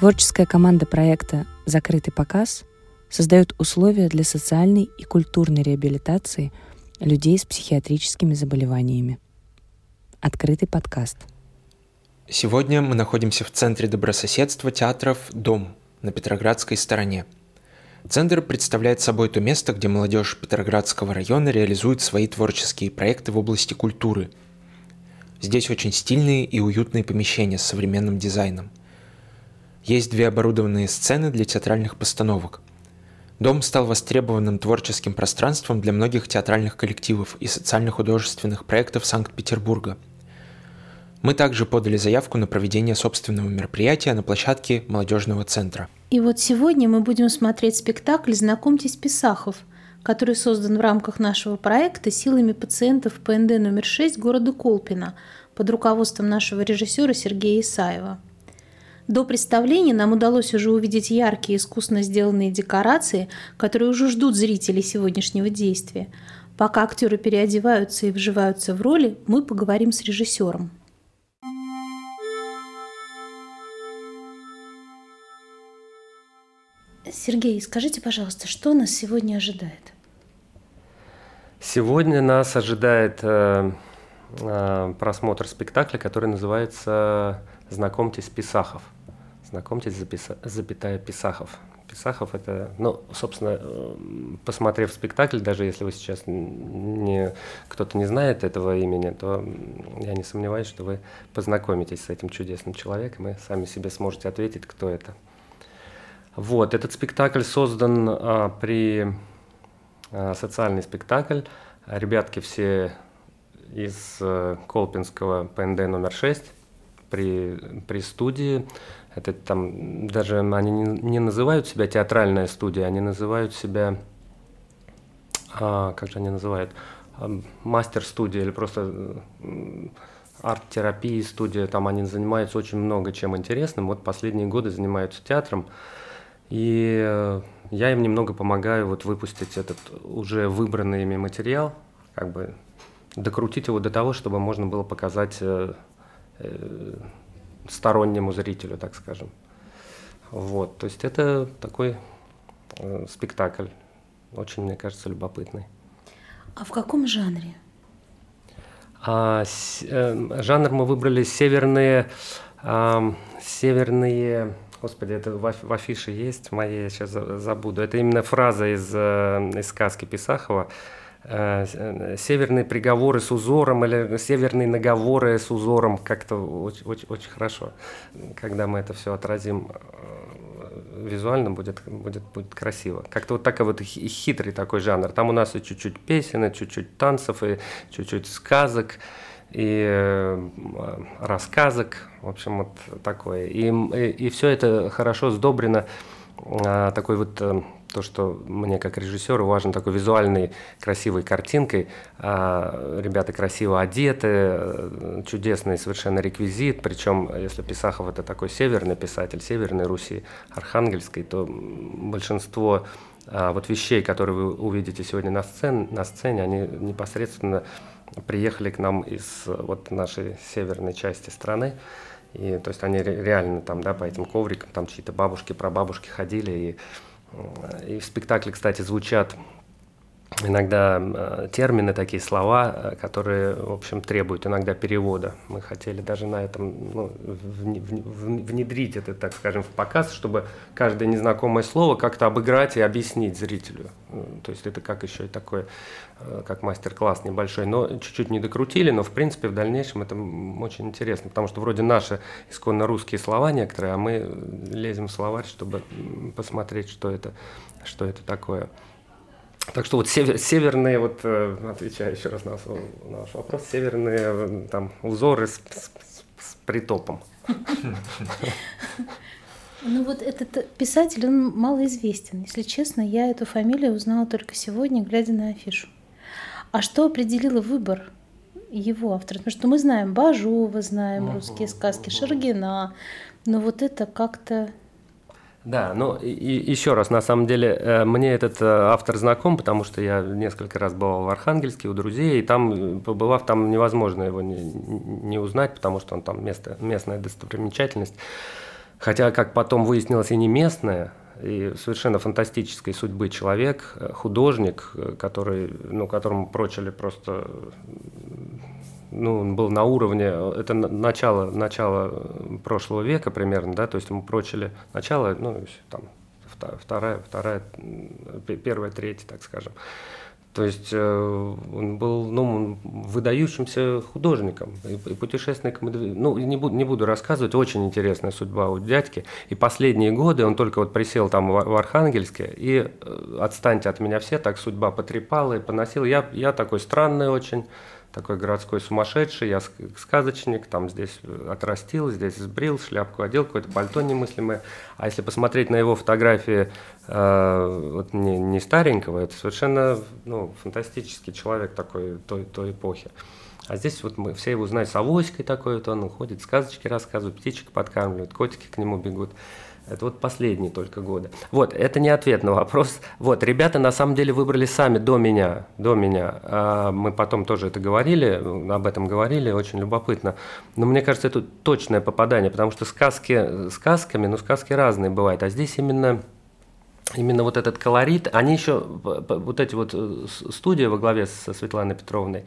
Творческая команда проекта «Закрытый показ» создает условия для социальной и культурной реабилитации людей с психиатрическими заболеваниями. Открытый подкаст. Сегодня мы находимся в центре добрососедства театров «Дом» на Петроградской стороне. Центр представляет собой то место, где молодежь Петроградского района реализует свои творческие проекты в области культуры. Здесь очень стильные и уютные помещения с современным дизайном – есть две оборудованные сцены для театральных постановок. Дом стал востребованным творческим пространством для многих театральных коллективов и социально-художественных проектов Санкт-Петербурга. Мы также подали заявку на проведение собственного мероприятия на площадке молодежного центра. И вот сегодня мы будем смотреть спектакль «Знакомьтесь, Писахов», который создан в рамках нашего проекта силами пациентов ПНД номер 6 города Колпина под руководством нашего режиссера Сергея Исаева – до представления нам удалось уже увидеть яркие искусно сделанные декорации, которые уже ждут зрителей сегодняшнего действия. Пока актеры переодеваются и вживаются в роли, мы поговорим с режиссером. Сергей, скажите, пожалуйста, что нас сегодня ожидает? Сегодня нас ожидает э, э, просмотр спектакля, который называется «Знакомьтесь, Писахов». Знакомьтесь, записа, запятая Писахов. Писахов это, ну, собственно, э, посмотрев спектакль, даже если вы сейчас не, кто-то не знает этого имени, то я не сомневаюсь, что вы познакомитесь с этим чудесным человеком и сами себе сможете ответить, кто это. Вот, этот спектакль создан а, при а, социальный спектакль. Ребятки все из а, Колпинского ПНД номер 6 при, при студии. Это там даже они не, не называют себя театральная студия, они называют себя, а, как же они называют, а, мастер-студия или просто арт-терапии студия. Там они занимаются очень много чем интересным. Вот последние годы занимаются театром. И э, я им немного помогаю вот выпустить этот уже выбранный ими материал, как бы докрутить его до того, чтобы можно было показать э, стороннему зрителю, так скажем. Вот, то есть это такой э, спектакль, очень, мне кажется, любопытный. А в каком жанре? А, с, э, жанр мы выбрали северные, э, северные, господи, это в, в афише есть, моей я сейчас забуду. Это именно фраза из, э, из сказки Писахова. Э, э, северные приговоры с узором или северные наговоры с узором как-то очень, очень, очень хорошо. Когда мы это все отразим э, визуально, будет, будет, будет красиво. Как-то вот такой вот хитрый такой жанр. Там у нас и чуть-чуть песен, и чуть-чуть танцев, и чуть-чуть сказок, и рассказок. В общем, вот такое. И, и, и все это хорошо сдобрено такой вот то, что мне как режиссеру важен такой визуальной красивой картинкой. А, ребята красиво одеты, чудесный совершенно реквизит. Причем, если Писахов это такой северный писатель, северной Руси, Архангельской, то большинство а, вот вещей, которые вы увидите сегодня на сцене, на сцене, они непосредственно приехали к нам из вот нашей северной части страны. И то есть они реально там, да, по этим коврикам, там чьи-то бабушки, прабабушки ходили и и в спектакле, кстати, звучат иногда э, термины, такие слова, э, которые, в общем, требуют иногда перевода. Мы хотели даже на этом ну, внедрить это, так скажем, в показ, чтобы каждое незнакомое слово как-то обыграть и объяснить зрителю. Э, то есть это как еще и такое, как мастер-класс небольшой, но чуть-чуть не докрутили, но в принципе в дальнейшем это очень интересно, потому что вроде наши исконно русские слова некоторые, а мы лезем в словарь, чтобы посмотреть, что это, что это такое. Так что вот север, северные, вот э, отвечаю еще раз на, на ваш вопрос, северные э, там узоры с, с, с притопом. Ну вот этот писатель, он малоизвестен. Если честно, я эту фамилию узнала только сегодня, глядя на афишу. А что определило выбор его автора? Потому что мы знаем Бажова, знаем русские сказки, Шаргина, но вот это как-то да, ну и, еще раз, на самом деле, э, мне этот э, автор знаком, потому что я несколько раз бывал в Архангельске у друзей, и там, э, побывав, там невозможно его не, не узнать, потому что он там место, местная достопримечательность. хотя, как потом выяснилось, и не местная, и совершенно фантастической судьбы человек, художник, который, ну, которому прочили просто ну, он был на уровне, это начало, начало прошлого века примерно, да, то есть ему прочили начало, ну, там, вторая, вторая, первая, третья, так скажем. То есть э, он был ну, выдающимся художником и, и путешественником. Ну, не буду, не буду рассказывать, очень интересная судьба у дядьки. И последние годы он только вот присел там в, в Архангельске, и э, отстаньте от меня все, так судьба потрепала и поносила. Я, я такой странный очень, такой городской сумасшедший, я сказочник, там здесь отрастил, здесь сбрил, шляпку одел, какое-то пальто немыслимое. А если посмотреть на его фотографии э, вот не, не старенького, это совершенно ну, фантастический человек такой той, той эпохи. А здесь вот мы все его знают с авоськой такой, вот он ходит, сказочки рассказывает, птичек подкармливает, котики к нему бегут. Это вот последние только годы. Вот, это не ответ на вопрос. Вот, ребята на самом деле выбрали сами до меня, до меня. А мы потом тоже это говорили, об этом говорили, очень любопытно. Но мне кажется, это точное попадание, потому что сказки сказками, ну, сказки разные бывают, а здесь именно именно вот этот колорит, они еще, вот эти вот э, студии во главе со Светланой Петровной,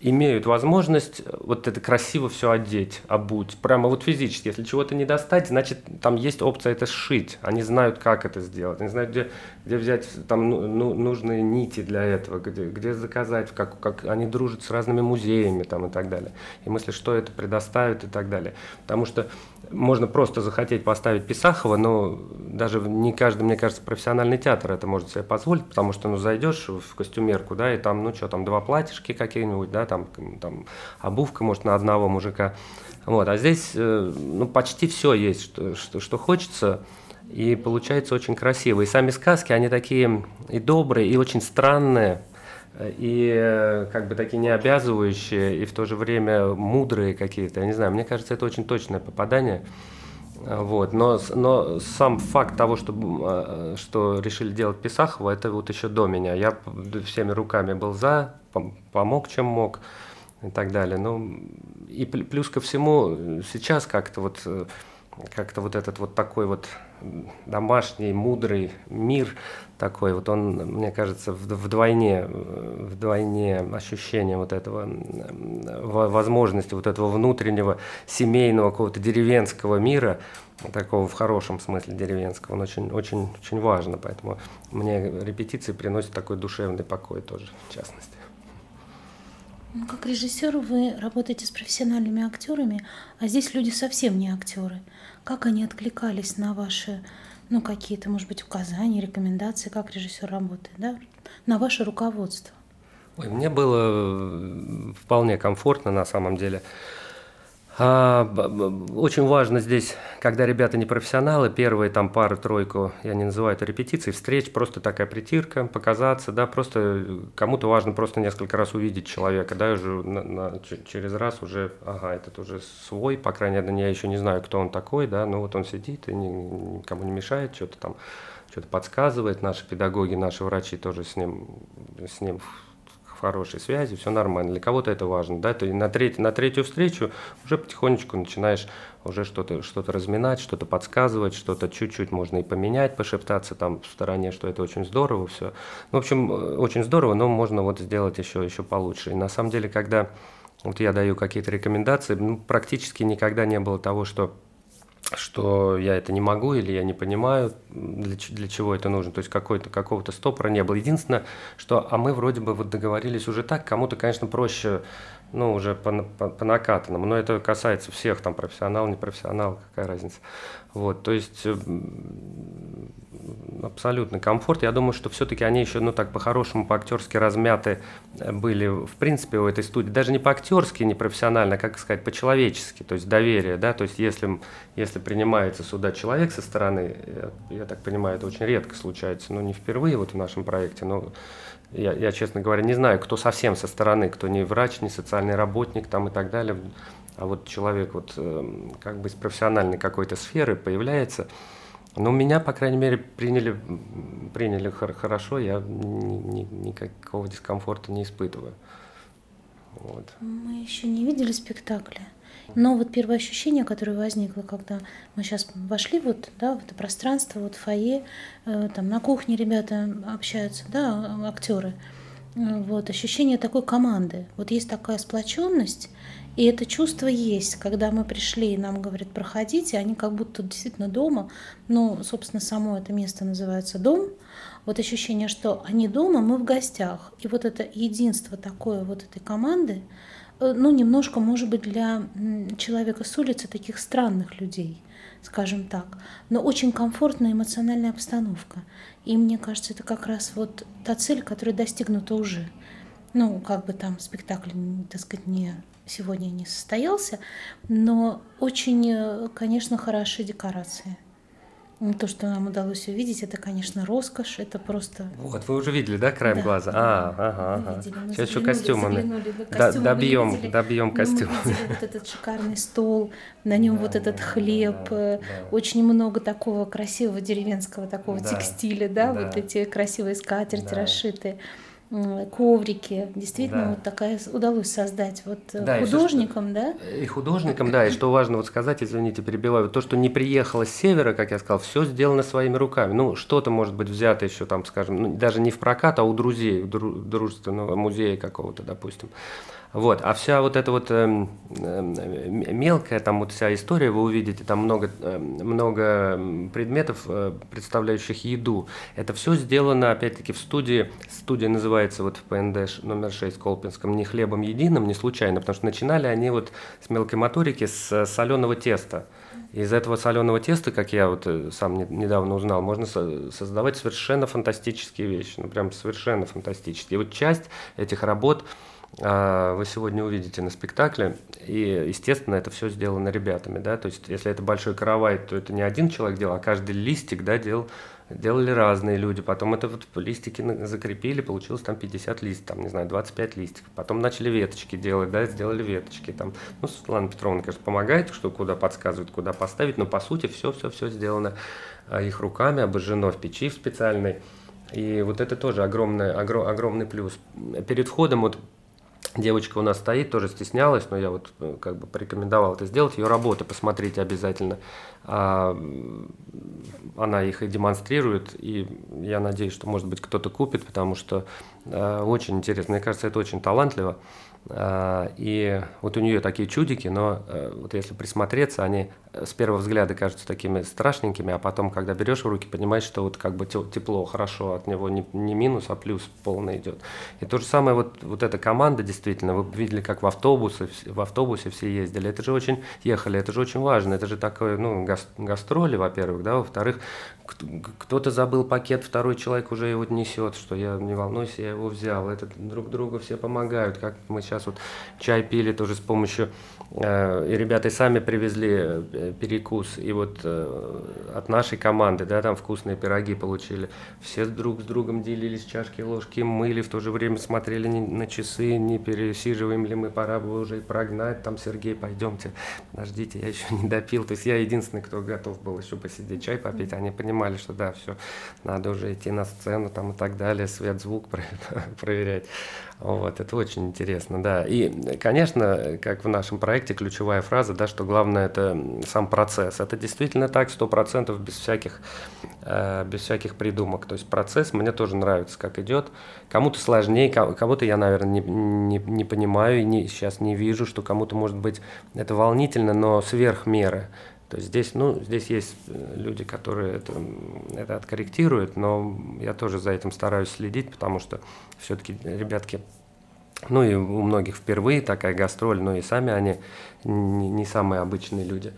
имеют возможность э, вот это красиво все одеть, обуть. Прямо вот физически. Если чего-то не достать, значит, там есть опция это сшить. Они знают, как это сделать. Они знают, где, где взять там ну, ну, нужные нити для этого, где, где заказать, как, как они дружат с разными музеями там, и так далее. И мысли, что это предоставят и так далее. Потому что можно просто захотеть поставить Писахова, но даже не каждый, мне кажется, профессиональный театр это может себе позволить, потому что, ну, зайдешь в костюмерку, да, и там, ну, что, там, два платьишки какие-нибудь, да, там, там, обувка, может, на одного мужика, вот, а здесь, э, ну, почти все есть, что, что, что хочется, и получается очень красиво. И сами сказки, они такие и добрые, и очень странные, и э, как бы такие необязывающие, и в то же время мудрые какие-то. Я не знаю, мне кажется, это очень точное попадание. Вот. Но, но сам факт того, что, э, что решили делать Писахова, это вот еще до меня. Я всеми руками был за, помог, чем мог и так далее. Ну, и плюс ко всему, сейчас как-то вот э, как-то вот этот вот такой вот домашний, мудрый мир такой, вот он, мне кажется, вдвойне, вдвойне ощущение вот этого, возможности вот этого внутреннего семейного какого-то деревенского мира, такого в хорошем смысле деревенского, он очень, очень, очень важно, поэтому мне репетиции приносят такой душевный покой тоже, в частности. Ну, как режиссер вы работаете с профессиональными актерами, а здесь люди совсем не актеры. Как они откликались на ваши, ну, какие-то, может быть, указания, рекомендации, как режиссер работает, да, на ваше руководство? Ой, мне было вполне комфортно на самом деле. А, очень важно здесь, когда ребята не профессионалы, первые там пару-тройку, я не называю это репетицией, встреч, просто такая притирка, показаться, да, просто кому-то важно просто несколько раз увидеть человека, да, уже на, на, через раз уже, ага, этот уже свой, по крайней мере, я еще не знаю, кто он такой, да, но вот он сидит и ни, никому не мешает, что-то там, что-то подсказывает, наши педагоги, наши врачи тоже с ним, с ним в хорошей связи, все нормально. Для кого-то это важно. Да? Ты на, треть, на третью встречу уже потихонечку начинаешь уже что-то что разминать, что-то подсказывать, что-то чуть-чуть можно и поменять, пошептаться там в стороне, что это очень здорово все. Ну, в общем, э, очень здорово, но можно вот сделать еще, еще получше. И на самом деле, когда вот я даю какие-то рекомендации, ну, практически никогда не было того, что что я это не могу или я не понимаю, для, для чего это нужно. То есть какой-то, какого-то стопора не было. Единственное, что а мы вроде бы вот договорились уже так, кому-то, конечно, проще, ну, уже по, по, по накатанному, но это касается всех, там, профессионал, не профессионал, какая разница. Вот, то есть абсолютно комфорт. Я думаю, что все-таки они еще, ну так по-хорошему, по-актерски размяты э, были, в принципе, у этой студии. Даже не по-актерски, не профессионально, а, как сказать, по-человечески, то есть доверие, да, то есть если, если принимается сюда человек со стороны, я, я так понимаю, это очень редко случается, но не впервые вот в нашем проекте, но я, я, честно говоря, не знаю, кто совсем со стороны, кто не врач, не социальный работник там и так далее, а вот человек вот эм, как бы из профессиональной какой-то сферы появляется, но меня, по крайней мере, приняли, приняли хорошо, я ни, ни, никакого дискомфорта не испытываю. Вот. Мы еще не видели спектакля. Но вот первое ощущение, которое возникло, когда мы сейчас вошли вот, да, в это пространство, вот фойе, э, там на кухне ребята общаются, да, актеры, э, вот ощущение такой команды. Вот есть такая сплоченность, и это чувство есть, когда мы пришли, и нам говорят, проходите, они как будто действительно дома. Ну, собственно, само это место называется дом. Вот ощущение, что они дома, мы в гостях. И вот это единство такое вот этой команды, ну, немножко, может быть, для человека с улицы таких странных людей, скажем так, но очень комфортная эмоциональная обстановка. И мне кажется, это как раз вот та цель, которая достигнута уже. Ну, как бы там спектакль, так сказать, не сегодня не состоялся, но очень, э, конечно, хорошие декорации. То, что нам удалось увидеть, это, конечно, роскошь, это просто... Вот, вы уже видели, да, краем да, глаза? А, ага, ага. Сейчас еще костюмы. Да, добьем, добьем костюм. Мы видели вот этот шикарный стол, на нем да, вот этот хлеб, да, э, да. очень много такого красивого деревенского такого да, текстиля, да, да, вот эти красивые скатерти да. расшитые коврики. Действительно, да. вот такая удалось создать вот э, да, художникам, и да? И художникам, да, и что важно вот сказать, извините, перебиваю, то, что не приехало с севера, как я сказал, все сделано своими руками. Ну, что-то может быть взято еще там, скажем, ну, даже не в прокат, а у друзей, у дружественного музея какого-то, допустим. Вот, а вся вот эта вот э, э, мелкая там вот вся история, вы увидите, там много, э, много предметов, э, представляющих еду. Это все сделано, опять-таки, в студии. Студия называется вот в ПНД номер 6 Колпинском не хлебом единым, не случайно, потому что начинали они вот с мелкой моторики, с соленого теста. Из этого соленого теста, как я вот э, сам недавно узнал, можно создавать совершенно фантастические вещи, ну прям совершенно фантастические. И вот часть этих работ вы сегодня увидите на спектакле. И, естественно, это все сделано ребятами, да, то есть если это большой каравай, то это не один человек делал, а каждый листик, да, делал, делали разные люди. Потом это вот листики закрепили, получилось там 50 листиков, там, не знаю, 25 листиков. Потом начали веточки делать, да, сделали веточки там. Ну, Светлана Петровна, конечно, помогает, что куда подсказывает, куда поставить, но по сути все-все-все сделано а, их руками, обожжено в печи в специальной. И вот это тоже огромный, огром, огромный плюс. Перед входом вот Девочка у нас стоит, тоже стеснялась, но я вот э, как бы порекомендовал это сделать. Ее работы посмотрите обязательно. А, она их и демонстрирует, и я надеюсь, что, может быть, кто-то купит, потому что а, очень интересно. Мне кажется, это очень талантливо. А, и вот у нее такие чудики, но э, вот если присмотреться, они с первого взгляда кажутся такими страшненькими, а потом, когда берешь в руки, понимаешь, что вот как бы тепло, хорошо, от него не, не минус, а плюс полный идет. И то же самое вот, вот эта команда, действительно, вы видели, как в автобусе, в автобусе все ездили, это же очень, ехали, это же очень важно, это же такое, ну, гастроли, во-первых, да, во-вторых, кто-то забыл пакет, второй человек уже его несет, что я не волнуйся, я его взял, это друг другу все помогают, как мы сейчас вот чай пили тоже с помощью, и ребята сами привезли э, перекус, и вот э, от нашей команды, да, там вкусные пироги получили, все друг с другом делились чашки, ложки, мыли, в то же время смотрели на часы, не пересиживаем ли мы, пора бы уже прогнать, там, Сергей, пойдемте, подождите, я еще не допил, то есть я единственный, кто готов был еще посидеть, чай попить, они понимали, что да, все, надо уже идти на сцену там и так далее, свет, звук проверять. Вот, это очень интересно, да. И, конечно, как в нашем проекте, ключевая фраза, да, что главное это сам процесс. Это действительно так, сто процентов без всяких, э, без всяких придумок. То есть процесс мне тоже нравится, как идет. Кому-то сложнее, кого-то я, наверное, не, не, не понимаю и не, сейчас не вижу, что кому-то, может быть, это волнительно, но сверх меры. То есть здесь, ну, здесь есть э, люди, которые это, это откорректируют, но я тоже за этим стараюсь следить, потому что все-таки ребятки, ну и у многих впервые такая гастроль, но и сами они не, самые обычные люди.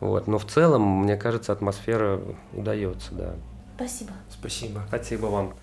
Вот. Но в целом, мне кажется, атмосфера удается, да. Спасибо. Спасибо. Спасибо вам.